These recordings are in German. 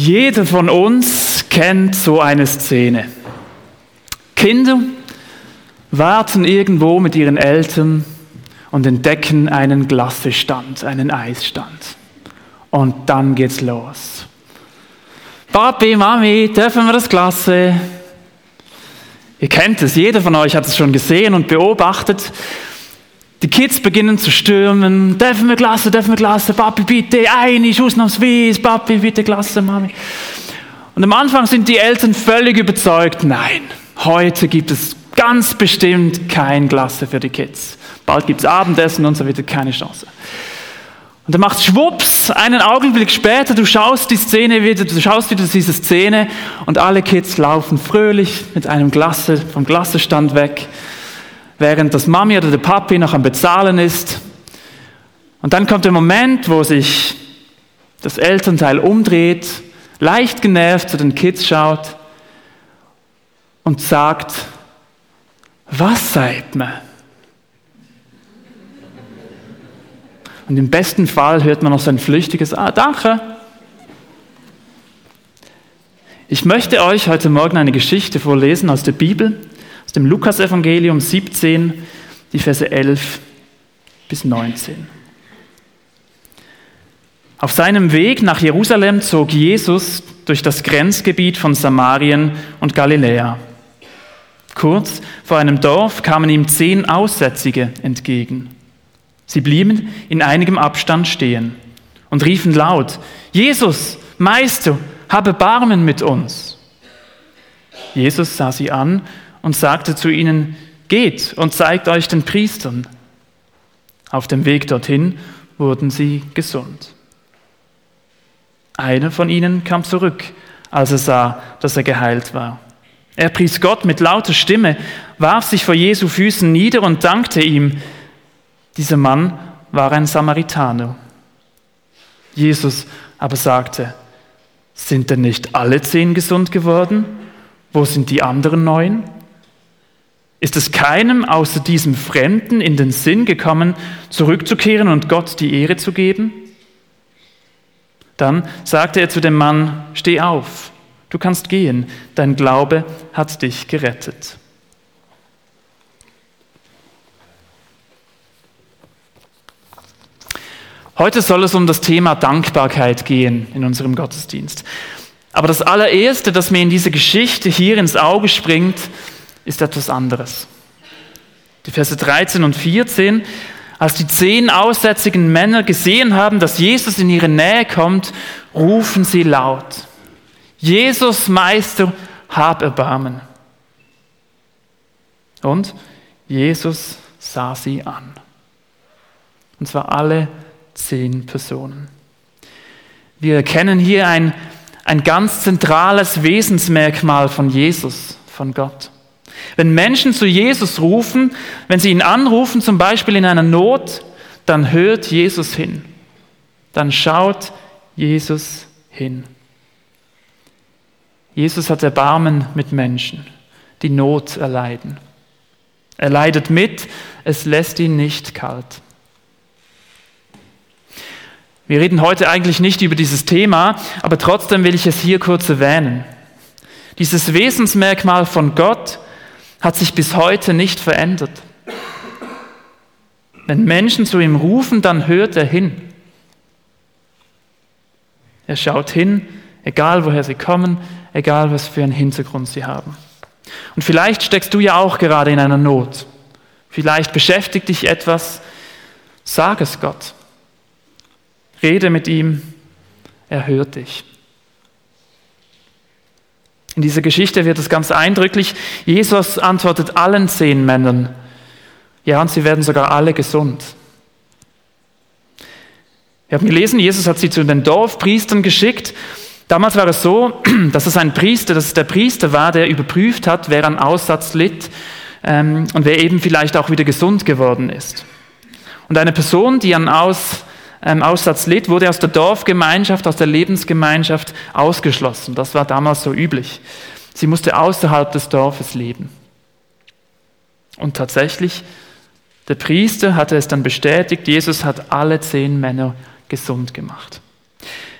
Jeder von uns kennt so eine Szene. Kinder warten irgendwo mit ihren Eltern und entdecken einen Glassestand, einen Eisstand. Und dann geht's los. Papi, Mami, dürfen wir das Klasse? Ihr kennt es, jeder von euch hat es schon gesehen und beobachtet. Die Kids beginnen zu stürmen. Dürfen wir Klasse, dürfen wir Klasse, Papi, bitte, einig, ausnahmsweise, Papi, bitte, Klasse, Mami. Und am Anfang sind die Eltern völlig überzeugt, nein, heute gibt es ganz bestimmt kein Klasse für die Kids. Bald gibt es Abendessen und so weiter, keine Chance. Und dann macht schwupps, einen Augenblick später, du schaust die Szene wieder, du schaust wieder diese Szene und alle Kids laufen fröhlich mit einem Glasse, vom Glassestand weg, während das Mami oder der Papi noch am Bezahlen ist. Und dann kommt der Moment, wo sich das Elternteil umdreht, leicht genervt zu den Kids schaut und sagt, was seid mir? Und im besten Fall hört man noch sein flüchtiges Ah, danke. Ich möchte euch heute Morgen eine Geschichte vorlesen aus der Bibel, aus dem Lukasevangelium 17, die Verse 11 bis 19. Auf seinem Weg nach Jerusalem zog Jesus durch das Grenzgebiet von Samarien und Galiläa. Kurz vor einem Dorf kamen ihm zehn Aussätzige entgegen. Sie blieben in einigem Abstand stehen und riefen laut, Jesus, Meister, habe Barmen mit uns. Jesus sah sie an und sagte zu ihnen, geht und zeigt euch den Priestern. Auf dem Weg dorthin wurden sie gesund. Einer von ihnen kam zurück, als er sah, dass er geheilt war. Er pries Gott mit lauter Stimme, warf sich vor Jesu Füßen nieder und dankte ihm. Dieser Mann war ein Samaritaner. Jesus aber sagte, sind denn nicht alle zehn gesund geworden? Wo sind die anderen neun? Ist es keinem außer diesem Fremden in den Sinn gekommen, zurückzukehren und Gott die Ehre zu geben? Dann sagte er zu dem Mann, steh auf, du kannst gehen, dein Glaube hat dich gerettet. Heute soll es um das Thema Dankbarkeit gehen in unserem Gottesdienst. Aber das allererste, das mir in dieser Geschichte hier ins Auge springt, ist etwas anderes. Die Verse 13 und 14, als die zehn aussätzigen Männer gesehen haben, dass Jesus in ihre Nähe kommt, rufen sie laut, Jesus Meister, hab Erbarmen. Und Jesus sah sie an. Und zwar alle zehn Personen. Wir erkennen hier ein, ein ganz zentrales Wesensmerkmal von Jesus, von Gott. Wenn Menschen zu Jesus rufen, wenn sie ihn anrufen, zum Beispiel in einer Not, dann hört Jesus hin. Dann schaut Jesus hin. Jesus hat Erbarmen mit Menschen, die Not erleiden. Er leidet mit, es lässt ihn nicht kalt. Wir reden heute eigentlich nicht über dieses Thema, aber trotzdem will ich es hier kurz erwähnen. Dieses Wesensmerkmal von Gott hat sich bis heute nicht verändert. Wenn Menschen zu ihm rufen, dann hört er hin. Er schaut hin, egal woher sie kommen, egal was für einen Hintergrund sie haben. Und vielleicht steckst du ja auch gerade in einer Not. Vielleicht beschäftigt dich etwas. Sag es Gott. Rede mit ihm, er hört dich. In dieser Geschichte wird es ganz eindrücklich. Jesus antwortet allen zehn Männern. Ja, und sie werden sogar alle gesund. Wir haben gelesen, Jesus hat sie zu den Dorfpriestern geschickt. Damals war es so, dass es ein Priester, dass es der Priester war, der überprüft hat, wer an Aussatz litt ähm, und wer eben vielleicht auch wieder gesund geworden ist. Und eine Person, die an Aus, ähm, Aussatz litt, wurde aus der Dorfgemeinschaft, aus der Lebensgemeinschaft ausgeschlossen. Das war damals so üblich. Sie musste außerhalb des Dorfes leben. Und tatsächlich, der Priester hatte es dann bestätigt, Jesus hat alle zehn Männer gesund gemacht.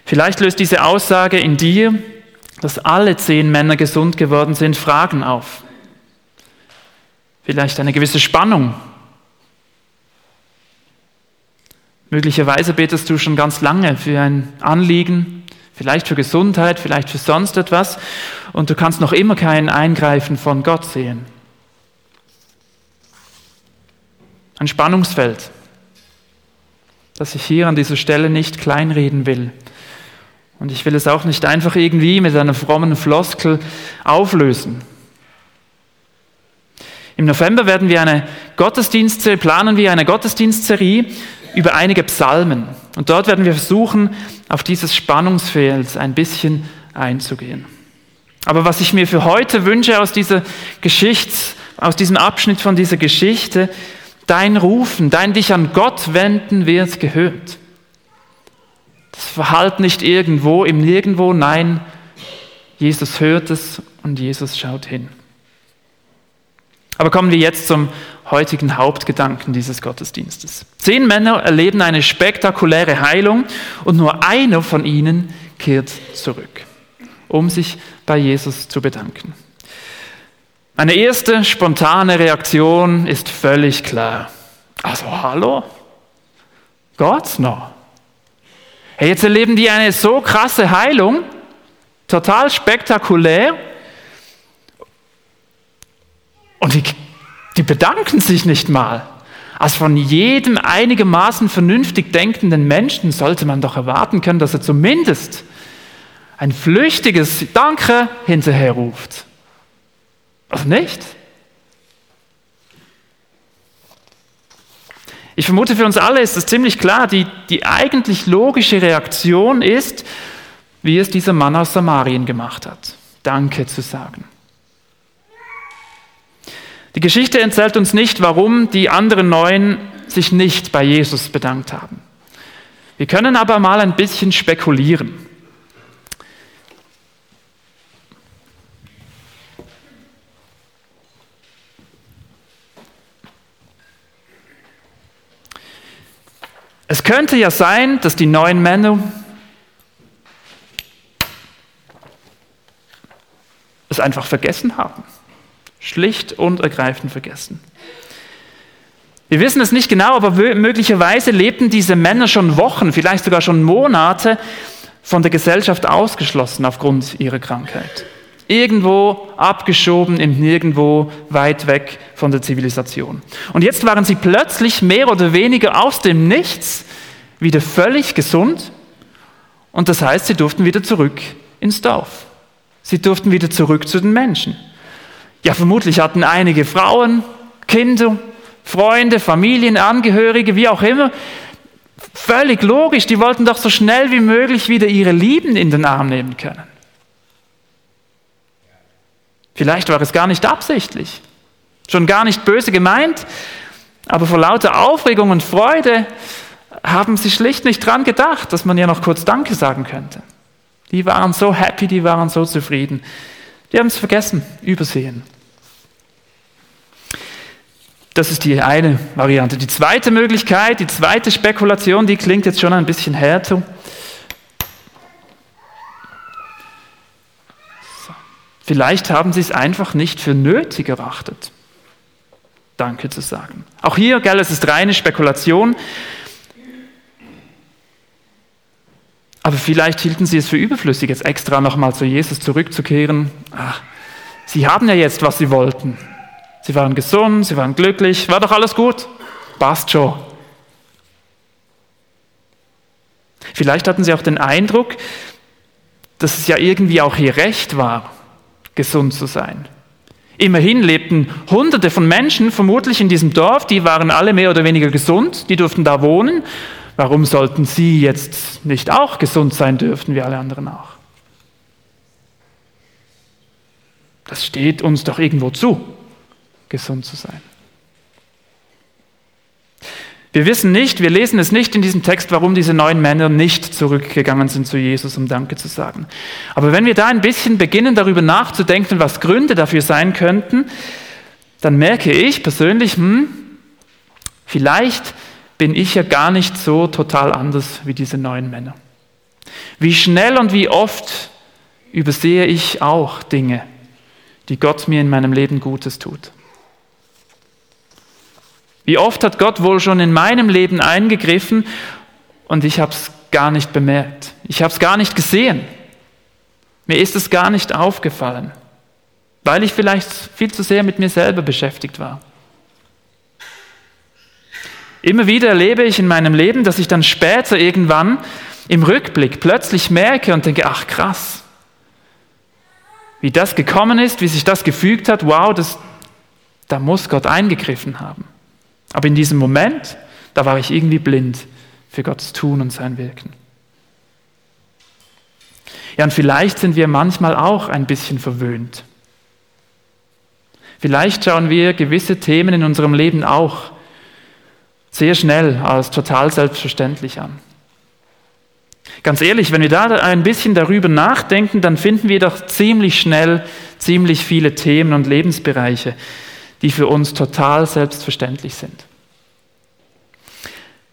Vielleicht löst diese Aussage in dir, dass alle zehn Männer gesund geworden sind, Fragen auf. Vielleicht eine gewisse Spannung. Möglicherweise betest du schon ganz lange für ein Anliegen, vielleicht für Gesundheit, vielleicht für sonst etwas, und du kannst noch immer kein Eingreifen von Gott sehen. Ein Spannungsfeld, das ich hier an dieser Stelle nicht kleinreden will. Und ich will es auch nicht einfach irgendwie mit einer frommen Floskel auflösen. Im November werden wir eine Gottesdienstserie, planen wir eine Gottesdienstserie über einige Psalmen. Und dort werden wir versuchen, auf dieses Spannungsfeld ein bisschen einzugehen. Aber was ich mir für heute wünsche aus dieser Geschichte, aus diesem Abschnitt von dieser Geschichte, dein Rufen, dein dich an Gott wenden wird gehört. Das Verhalten nicht irgendwo, im Nirgendwo, nein, Jesus hört es und Jesus schaut hin. Aber kommen wir jetzt zum heutigen Hauptgedanken dieses Gottesdienstes. Zehn Männer erleben eine spektakuläre Heilung und nur einer von ihnen kehrt zurück, um sich bei Jesus zu bedanken. Meine erste spontane Reaktion ist völlig klar. Also hallo? Gott noch. Hey, jetzt erleben die eine so krasse Heilung, total spektakulär. Und die, die bedanken sich nicht mal. Also von jedem einigermaßen vernünftig denkenden Menschen sollte man doch erwarten können, dass er zumindest ein flüchtiges Danke hinterher ruft. Also nicht? Ich vermute, für uns alle ist es ziemlich klar, die, die eigentlich logische Reaktion ist, wie es dieser Mann aus Samarien gemacht hat. Danke zu sagen. Die Geschichte erzählt uns nicht, warum die anderen neun sich nicht bei Jesus bedankt haben. Wir können aber mal ein bisschen spekulieren. Es könnte ja sein, dass die neun Männer es einfach vergessen haben. Schlicht und ergreifend vergessen. Wir wissen es nicht genau, aber möglicherweise lebten diese Männer schon Wochen, vielleicht sogar schon Monate von der Gesellschaft ausgeschlossen aufgrund ihrer Krankheit. Irgendwo abgeschoben im Nirgendwo, weit weg von der Zivilisation. Und jetzt waren sie plötzlich mehr oder weniger aus dem Nichts wieder völlig gesund. Und das heißt, sie durften wieder zurück ins Dorf. Sie durften wieder zurück zu den Menschen. Ja, vermutlich hatten einige Frauen, Kinder, Freunde, Familien, Angehörige, wie auch immer, völlig logisch, die wollten doch so schnell wie möglich wieder ihre Lieben in den Arm nehmen können. Vielleicht war es gar nicht absichtlich, schon gar nicht böse gemeint, aber vor lauter Aufregung und Freude haben sie schlicht nicht dran gedacht, dass man ja noch kurz Danke sagen könnte. Die waren so happy, die waren so zufrieden. Die haben es vergessen, übersehen. Das ist die eine Variante. Die zweite Möglichkeit, die zweite Spekulation, die klingt jetzt schon ein bisschen härter. Vielleicht haben sie es einfach nicht für nötig erachtet, Danke zu sagen. Auch hier, gell, es ist reine Spekulation. Aber vielleicht hielten sie es für überflüssig, jetzt extra nochmal zu Jesus zurückzukehren. Ach, sie haben ja jetzt, was sie wollten. Sie waren gesund, sie waren glücklich, war doch alles gut. Passt schon. Vielleicht hatten sie auch den Eindruck, dass es ja irgendwie auch ihr Recht war, gesund zu sein. Immerhin lebten Hunderte von Menschen vermutlich in diesem Dorf, die waren alle mehr oder weniger gesund, die durften da wohnen. Warum sollten sie jetzt nicht auch gesund sein dürfen, wie alle anderen auch? Das steht uns doch irgendwo zu gesund zu sein. Wir wissen nicht, wir lesen es nicht in diesem Text, warum diese neun Männer nicht zurückgegangen sind zu Jesus, um Danke zu sagen. Aber wenn wir da ein bisschen beginnen, darüber nachzudenken, was Gründe dafür sein könnten, dann merke ich persönlich, hm, vielleicht bin ich ja gar nicht so total anders wie diese neun Männer. Wie schnell und wie oft übersehe ich auch Dinge, die Gott mir in meinem Leben Gutes tut. Wie oft hat Gott wohl schon in meinem Leben eingegriffen und ich habe es gar nicht bemerkt. Ich habe es gar nicht gesehen. Mir ist es gar nicht aufgefallen, weil ich vielleicht viel zu sehr mit mir selber beschäftigt war. Immer wieder erlebe ich in meinem Leben, dass ich dann später irgendwann im Rückblick plötzlich merke und denke, ach krass, wie das gekommen ist, wie sich das gefügt hat, wow, das, da muss Gott eingegriffen haben. Aber in diesem Moment, da war ich irgendwie blind für Gottes Tun und sein Wirken. Ja, und vielleicht sind wir manchmal auch ein bisschen verwöhnt. Vielleicht schauen wir gewisse Themen in unserem Leben auch sehr schnell als total selbstverständlich an. Ganz ehrlich, wenn wir da ein bisschen darüber nachdenken, dann finden wir doch ziemlich schnell ziemlich viele Themen und Lebensbereiche, die für uns total selbstverständlich sind.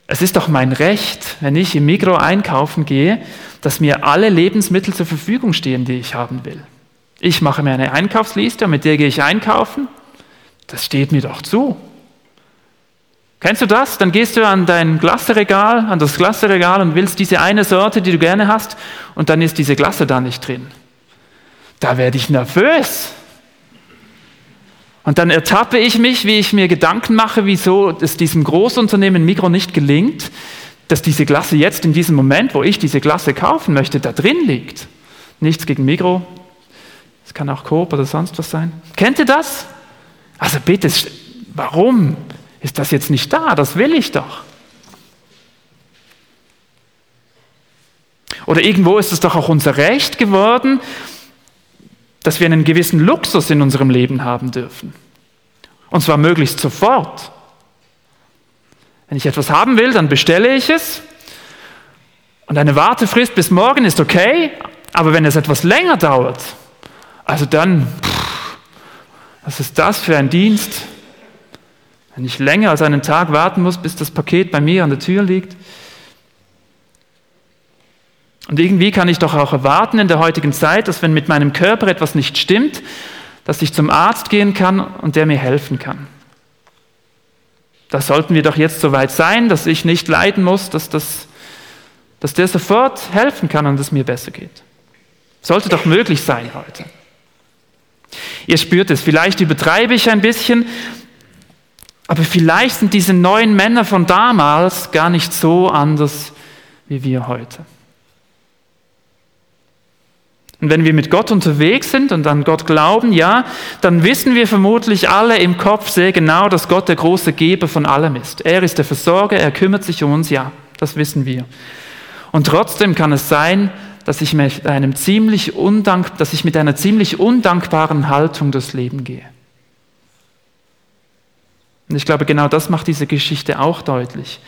Es ist doch mein Recht, wenn ich im Mikro einkaufen gehe, dass mir alle Lebensmittel zur Verfügung stehen, die ich haben will. Ich mache mir eine Einkaufsliste und mit der gehe ich einkaufen. Das steht mir doch zu. Kennst du das? Dann gehst du an dein Glasseregal, an das Glasseregal und willst diese eine Sorte, die du gerne hast, und dann ist diese Glasse da nicht drin. Da werde ich nervös. Und dann ertappe ich mich, wie ich mir Gedanken mache, wieso es diesem Großunternehmen Mikro nicht gelingt, dass diese Glasse jetzt in diesem Moment, wo ich diese Glasse kaufen möchte, da drin liegt. Nichts gegen Mikro. Es kann auch Coop oder sonst was sein. Kennt ihr das? Also bitte, warum ist das jetzt nicht da? Das will ich doch. Oder irgendwo ist es doch auch unser Recht geworden, dass wir einen gewissen Luxus in unserem Leben haben dürfen. Und zwar möglichst sofort. Wenn ich etwas haben will, dann bestelle ich es. Und eine Wartefrist bis morgen ist okay, aber wenn es etwas länger dauert, also dann, pff, was ist das für ein Dienst? Wenn ich länger als einen Tag warten muss, bis das Paket bei mir an der Tür liegt, und irgendwie kann ich doch auch erwarten in der heutigen Zeit, dass wenn mit meinem Körper etwas nicht stimmt, dass ich zum Arzt gehen kann und der mir helfen kann. Da sollten wir doch jetzt so weit sein, dass ich nicht leiden muss, dass, das, dass der sofort helfen kann und es mir besser geht. Sollte doch möglich sein heute. Ihr spürt es, vielleicht übertreibe ich ein bisschen, aber vielleicht sind diese neuen Männer von damals gar nicht so anders wie wir heute. Und wenn wir mit Gott unterwegs sind und an Gott glauben, ja, dann wissen wir vermutlich alle im Kopf sehr genau, dass Gott der große Geber von allem ist. Er ist der Versorger, er kümmert sich um uns, ja, das wissen wir. Und trotzdem kann es sein, dass ich mit, einem ziemlich undank, dass ich mit einer ziemlich undankbaren Haltung durchs Leben gehe. Und ich glaube, genau das macht diese Geschichte auch deutlich.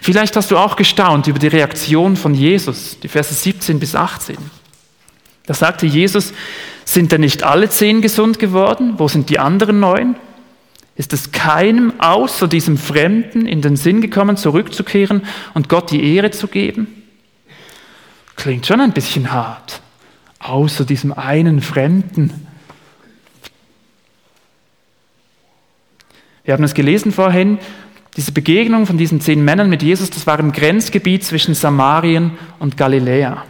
Vielleicht hast du auch gestaunt über die Reaktion von Jesus, die Verse 17 bis 18. Da sagte Jesus, sind denn nicht alle zehn gesund geworden? Wo sind die anderen neun? Ist es keinem außer diesem Fremden in den Sinn gekommen, zurückzukehren und Gott die Ehre zu geben? Klingt schon ein bisschen hart. Außer diesem einen Fremden. Wir haben es gelesen vorhin, diese Begegnung von diesen zehn Männern mit Jesus, das war im Grenzgebiet zwischen Samarien und Galiläa.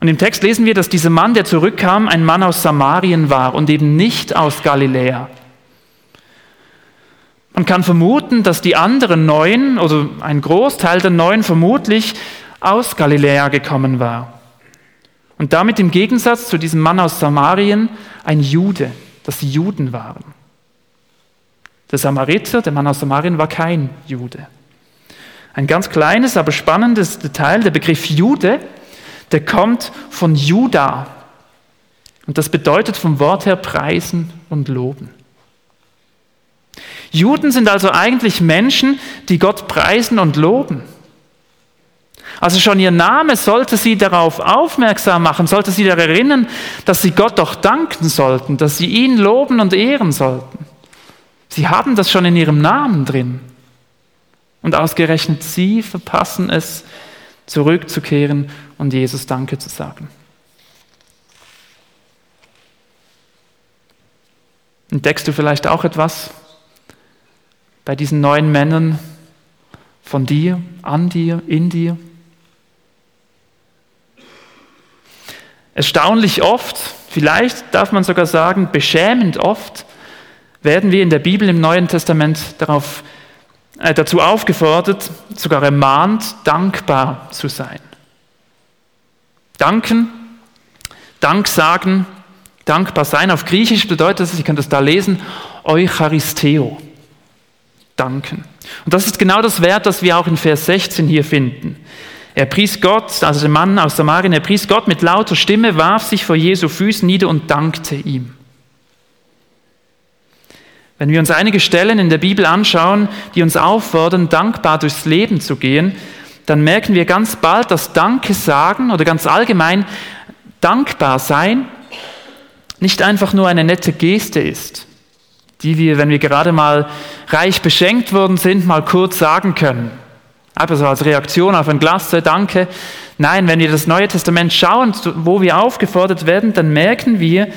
Und im Text lesen wir, dass dieser Mann, der zurückkam, ein Mann aus Samarien war und eben nicht aus Galiläa. Man kann vermuten, dass die anderen neun oder ein Großteil der neun vermutlich aus Galiläa gekommen war. Und damit im Gegensatz zu diesem Mann aus Samarien ein Jude, dass sie Juden waren. Der Samariter, der Mann aus Samarien, war kein Jude. Ein ganz kleines, aber spannendes Detail, der Begriff Jude der kommt von Juda. Und das bedeutet vom Wort her preisen und loben. Juden sind also eigentlich Menschen, die Gott preisen und loben. Also schon ihr Name sollte sie darauf aufmerksam machen, sollte sie daran erinnern, dass sie Gott doch danken sollten, dass sie ihn loben und ehren sollten. Sie haben das schon in ihrem Namen drin. Und ausgerechnet sie verpassen es, zurückzukehren und Jesus Danke zu sagen. Entdeckst du vielleicht auch etwas bei diesen neuen Männern von dir, an dir, in dir? Erstaunlich oft, vielleicht darf man sogar sagen, beschämend oft, werden wir in der Bibel im Neuen Testament darauf, äh, dazu aufgefordert, sogar ermahnt, dankbar zu sein. Danken, Dank sagen, dankbar sein. Auf Griechisch bedeutet das, ich kann das da lesen, Eucharisteo. Danken. Und das ist genau das Wert, das wir auch in Vers 16 hier finden. Er pries Gott, also der Mann aus Samarien, er pries Gott mit lauter Stimme, warf sich vor Jesu Füßen nieder und dankte ihm. Wenn wir uns einige Stellen in der Bibel anschauen, die uns auffordern, dankbar durchs Leben zu gehen, dann merken wir ganz bald, dass Danke sagen oder ganz allgemein dankbar sein nicht einfach nur eine nette Geste ist, die wir, wenn wir gerade mal reich beschenkt worden sind, mal kurz sagen können. Einfach so als Reaktion auf ein Glas, danke. Nein, wenn wir das Neue Testament schauen, wo wir aufgefordert werden, dann merken wir,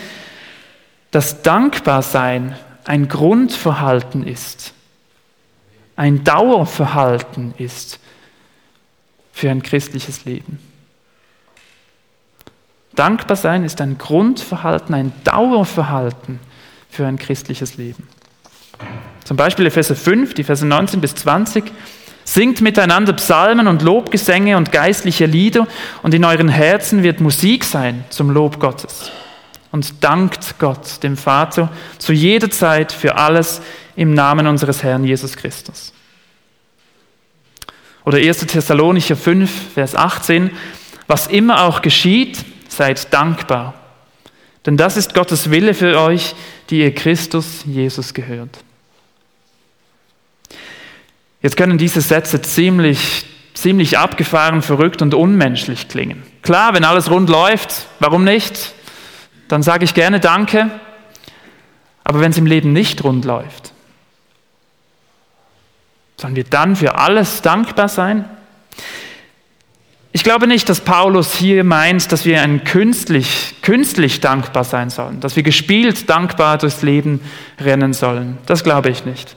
dass Dankbarsein ein Grundverhalten ist, ein Dauerverhalten ist für ein christliches Leben. Dankbar sein ist ein Grundverhalten, ein Dauerverhalten für ein christliches Leben. Zum Beispiel Epheser 5, die Verse 19 bis 20. Singt miteinander Psalmen und Lobgesänge und geistliche Lieder und in euren Herzen wird Musik sein zum Lob Gottes. Und dankt Gott, dem Vater, zu jeder Zeit für alles im Namen unseres Herrn Jesus Christus. Oder 1. Thessalonicher 5, Vers 18. Was immer auch geschieht, seid dankbar. Denn das ist Gottes Wille für euch, die ihr Christus Jesus gehört. Jetzt können diese Sätze ziemlich, ziemlich abgefahren, verrückt und unmenschlich klingen. Klar, wenn alles rund läuft, warum nicht? Dann sage ich gerne Danke. Aber wenn es im Leben nicht rund läuft, sollen wir dann für alles dankbar sein? Ich glaube nicht, dass Paulus hier meint, dass wir ein künstlich, künstlich dankbar sein sollen, dass wir gespielt dankbar durchs Leben rennen sollen. Das glaube ich nicht.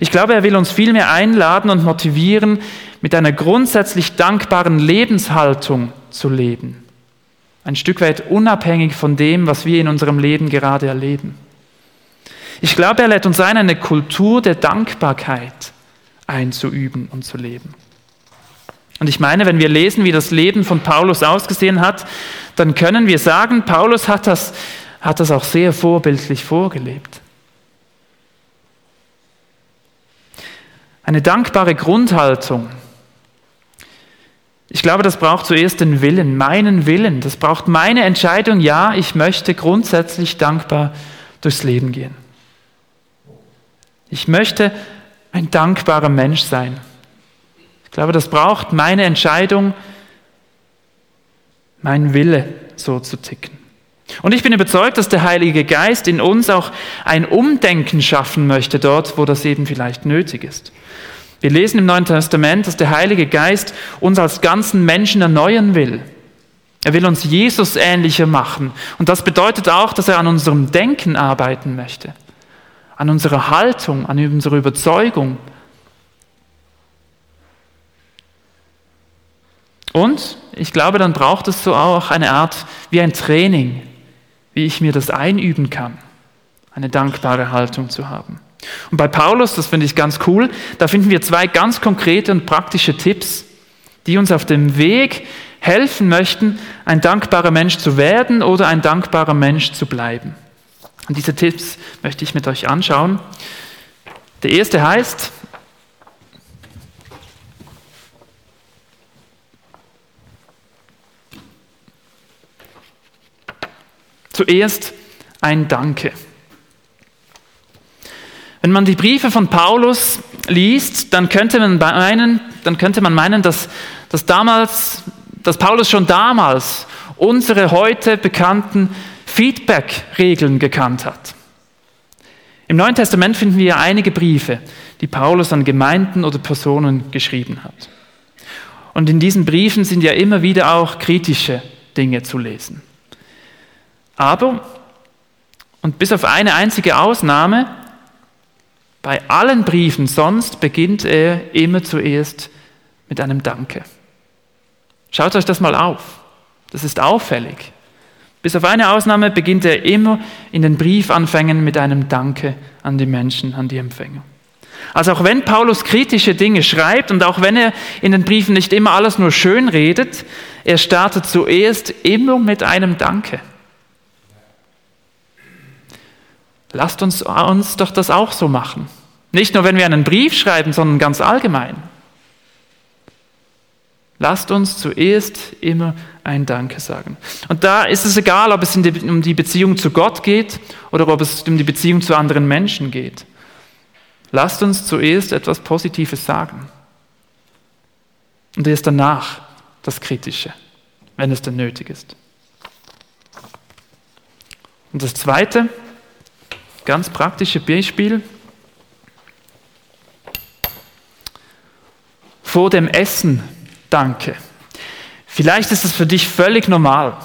Ich glaube, er will uns vielmehr einladen und motivieren, mit einer grundsätzlich dankbaren Lebenshaltung zu leben. Ein Stück weit unabhängig von dem, was wir in unserem Leben gerade erleben. Ich glaube, er lädt uns ein, eine Kultur der Dankbarkeit einzuüben und zu leben. Und ich meine, wenn wir lesen, wie das Leben von Paulus ausgesehen hat, dann können wir sagen, Paulus hat das, hat das auch sehr vorbildlich vorgelebt. Eine dankbare Grundhaltung. Ich glaube, das braucht zuerst den Willen, meinen Willen. Das braucht meine Entscheidung, ja, ich möchte grundsätzlich dankbar durchs Leben gehen. Ich möchte ein dankbarer Mensch sein. Ich glaube, das braucht meine Entscheidung, mein Wille, so zu ticken. Und ich bin überzeugt, dass der Heilige Geist in uns auch ein Umdenken schaffen möchte, dort, wo das eben vielleicht nötig ist. Wir lesen im Neuen Testament, dass der Heilige Geist uns als ganzen Menschen erneuern will. Er will uns Jesus ähnlicher machen. Und das bedeutet auch, dass er an unserem Denken arbeiten möchte, an unserer Haltung, an unserer Überzeugung, Und ich glaube, dann braucht es so auch eine Art wie ein Training, wie ich mir das einüben kann, eine dankbare Haltung zu haben. Und bei Paulus, das finde ich ganz cool, da finden wir zwei ganz konkrete und praktische Tipps, die uns auf dem Weg helfen möchten, ein dankbarer Mensch zu werden oder ein dankbarer Mensch zu bleiben. Und diese Tipps möchte ich mit euch anschauen. Der erste heißt, Zuerst ein Danke. Wenn man die Briefe von Paulus liest, dann könnte man meinen, dann könnte man meinen dass, dass, damals, dass Paulus schon damals unsere heute bekannten Feedback-Regeln gekannt hat. Im Neuen Testament finden wir einige Briefe, die Paulus an Gemeinden oder Personen geschrieben hat. Und in diesen Briefen sind ja immer wieder auch kritische Dinge zu lesen. Aber, und bis auf eine einzige Ausnahme, bei allen Briefen sonst beginnt er immer zuerst mit einem Danke. Schaut euch das mal auf. Das ist auffällig. Bis auf eine Ausnahme beginnt er immer in den Briefanfängen mit einem Danke an die Menschen, an die Empfänger. Also auch wenn Paulus kritische Dinge schreibt und auch wenn er in den Briefen nicht immer alles nur schön redet, er startet zuerst immer mit einem Danke. Lasst uns, uns doch das auch so machen. Nicht nur, wenn wir einen Brief schreiben, sondern ganz allgemein. Lasst uns zuerst immer ein Danke sagen. Und da ist es egal, ob es um die Beziehung zu Gott geht oder ob es um die Beziehung zu anderen Menschen geht. Lasst uns zuerst etwas Positives sagen. Und erst danach das Kritische, wenn es denn nötig ist. Und das Zweite, Ganz praktische Beispiel. Vor dem Essen danke. Vielleicht ist es für dich völlig normal.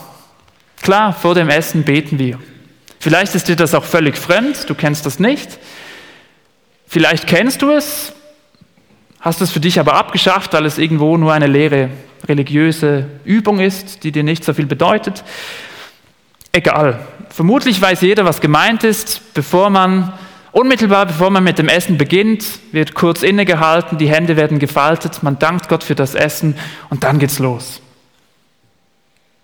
Klar, vor dem Essen beten wir. Vielleicht ist dir das auch völlig fremd, du kennst das nicht. Vielleicht kennst du es, hast es für dich aber abgeschafft, weil es irgendwo nur eine leere religiöse Übung ist, die dir nicht so viel bedeutet. Egal, Vermutlich weiß jeder, was gemeint ist. Bevor man, unmittelbar bevor man mit dem Essen beginnt, wird kurz innegehalten, die Hände werden gefaltet, man dankt Gott für das Essen und dann geht's los.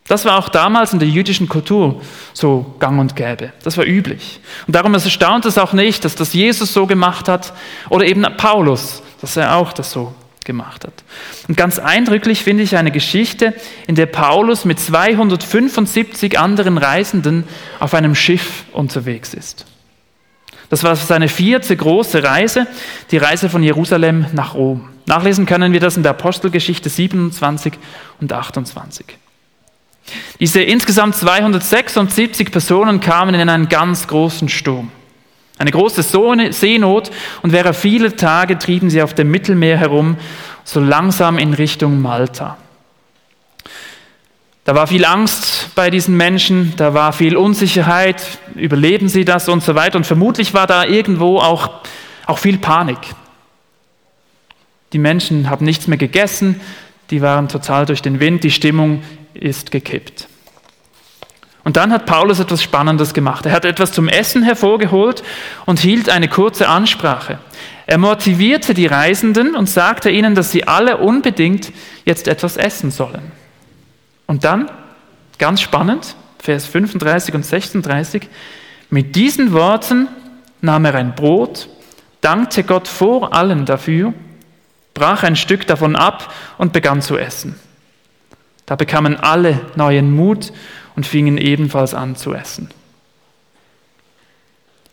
Das war auch damals in der jüdischen Kultur so gang und gäbe. Das war üblich. Und darum erstaunt es auch nicht, dass das Jesus so gemacht hat oder eben Paulus, dass er auch das so gemacht hat. Und ganz eindrücklich finde ich eine Geschichte, in der Paulus mit 275 anderen Reisenden auf einem Schiff unterwegs ist. Das war seine vierte große Reise, die Reise von Jerusalem nach Rom. Nachlesen können wir das in der Apostelgeschichte 27 und 28. Diese insgesamt 276 Personen kamen in einen ganz großen Sturm. Eine große Seenot und während viele Tage trieben sie auf dem Mittelmeer herum, so langsam in Richtung Malta. Da war viel Angst bei diesen Menschen, da war viel Unsicherheit, überleben sie das und so weiter. Und vermutlich war da irgendwo auch, auch viel Panik. Die Menschen haben nichts mehr gegessen, die waren total durch den Wind, die Stimmung ist gekippt. Und dann hat Paulus etwas Spannendes gemacht. Er hat etwas zum Essen hervorgeholt und hielt eine kurze Ansprache. Er motivierte die Reisenden und sagte ihnen, dass sie alle unbedingt jetzt etwas essen sollen. Und dann, ganz spannend, Vers 35 und 36, mit diesen Worten nahm er ein Brot, dankte Gott vor allen dafür, brach ein Stück davon ab und begann zu essen. Da bekamen alle neuen Mut und fingen ebenfalls an zu essen.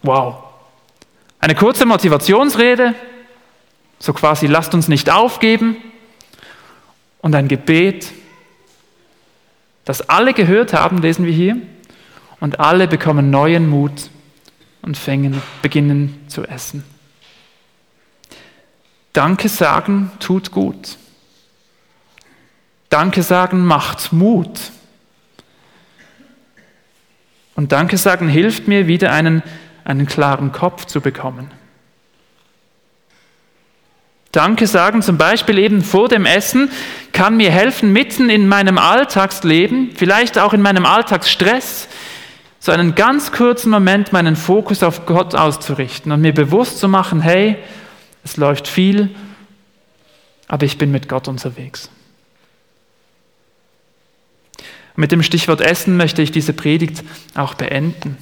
Wow. Eine kurze Motivationsrede, so quasi lasst uns nicht aufgeben und ein Gebet, das alle gehört haben, lesen wir hier, und alle bekommen neuen Mut und fängen, beginnen zu essen. Danke sagen tut gut. Danke sagen macht Mut. Und Danke sagen hilft mir, wieder einen, einen klaren Kopf zu bekommen. Danke sagen zum Beispiel eben vor dem Essen kann mir helfen, mitten in meinem Alltagsleben, vielleicht auch in meinem Alltagsstress, so einen ganz kurzen Moment meinen Fokus auf Gott auszurichten und mir bewusst zu machen, hey, es läuft viel, aber ich bin mit Gott unterwegs. Mit dem Stichwort Essen möchte ich diese Predigt auch beenden.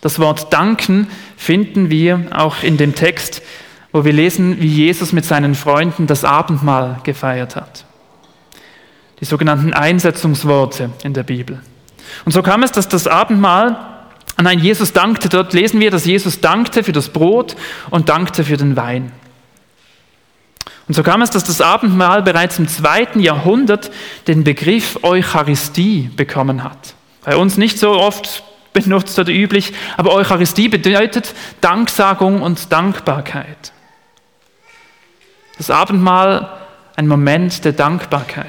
Das Wort Danken finden wir auch in dem Text, wo wir lesen, wie Jesus mit seinen Freunden das Abendmahl gefeiert hat. Die sogenannten Einsetzungsworte in der Bibel. Und so kam es, dass das Abendmahl, nein, Jesus dankte, dort lesen wir, dass Jesus dankte für das Brot und dankte für den Wein. Und so kam es, dass das Abendmahl bereits im zweiten Jahrhundert den Begriff Eucharistie bekommen hat. Bei uns nicht so oft benutzt oder üblich, aber Eucharistie bedeutet Danksagung und Dankbarkeit. Das Abendmahl ein Moment der Dankbarkeit.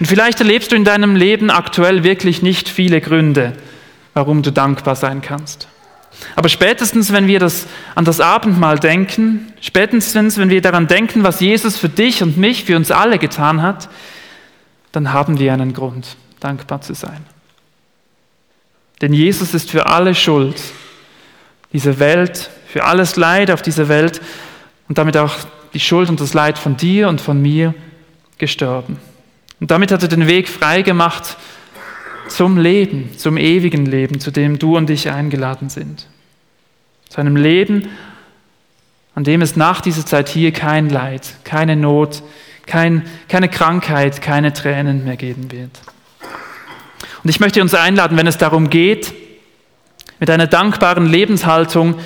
Und vielleicht erlebst du in deinem Leben aktuell wirklich nicht viele Gründe, warum du dankbar sein kannst. Aber spätestens, wenn wir das, an das Abendmahl denken, spätestens, wenn wir daran denken, was Jesus für dich und mich, für uns alle getan hat, dann haben wir einen Grund, dankbar zu sein. Denn Jesus ist für alle Schuld dieser Welt, für alles Leid auf dieser Welt und damit auch die Schuld und das Leid von dir und von mir gestorben. Und damit hat er den Weg frei gemacht zum Leben, zum ewigen Leben, zu dem du und ich eingeladen sind. Zu einem Leben, an dem es nach dieser Zeit hier kein Leid, keine Not, kein, keine Krankheit, keine Tränen mehr geben wird. Und ich möchte uns einladen, wenn es darum geht, mit einer dankbaren Lebenshaltung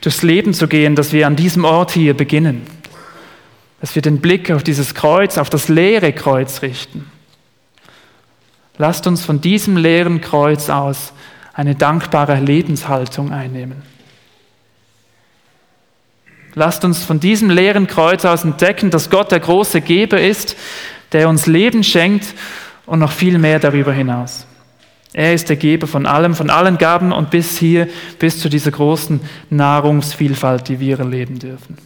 durchs Leben zu gehen, dass wir an diesem Ort hier beginnen. Dass wir den Blick auf dieses Kreuz, auf das leere Kreuz richten. Lasst uns von diesem leeren Kreuz aus eine dankbare Lebenshaltung einnehmen. Lasst uns von diesem leeren Kreuz aus entdecken, dass Gott der große Geber ist, der uns Leben schenkt und noch viel mehr darüber hinaus. Er ist der Geber von allem, von allen Gaben und bis hier, bis zu dieser großen Nahrungsvielfalt, die wir erleben dürfen.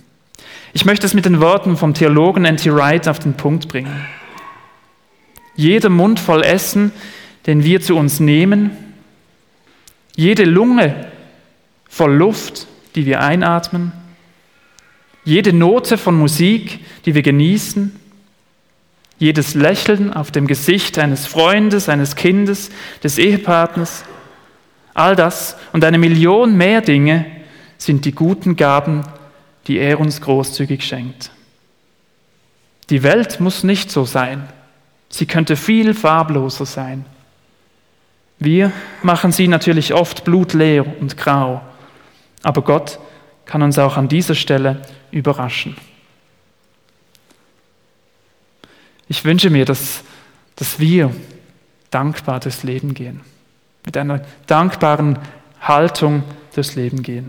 Ich möchte es mit den Worten vom Theologen N.T. Wright auf den Punkt bringen. Jeder Mund voll Essen, den wir zu uns nehmen, jede Lunge voll Luft, die wir einatmen, jede Note von Musik, die wir genießen, jedes Lächeln auf dem Gesicht eines Freundes, eines Kindes, des Ehepartners, all das und eine Million mehr Dinge sind die guten Gaben, die er uns großzügig schenkt. Die Welt muss nicht so sein. Sie könnte viel farbloser sein. Wir machen sie natürlich oft blutleer und grau, aber Gott kann uns auch an dieser Stelle überraschen. Ich wünsche mir, dass, dass wir dankbar durchs Leben gehen, mit einer dankbaren Haltung durchs Leben gehen.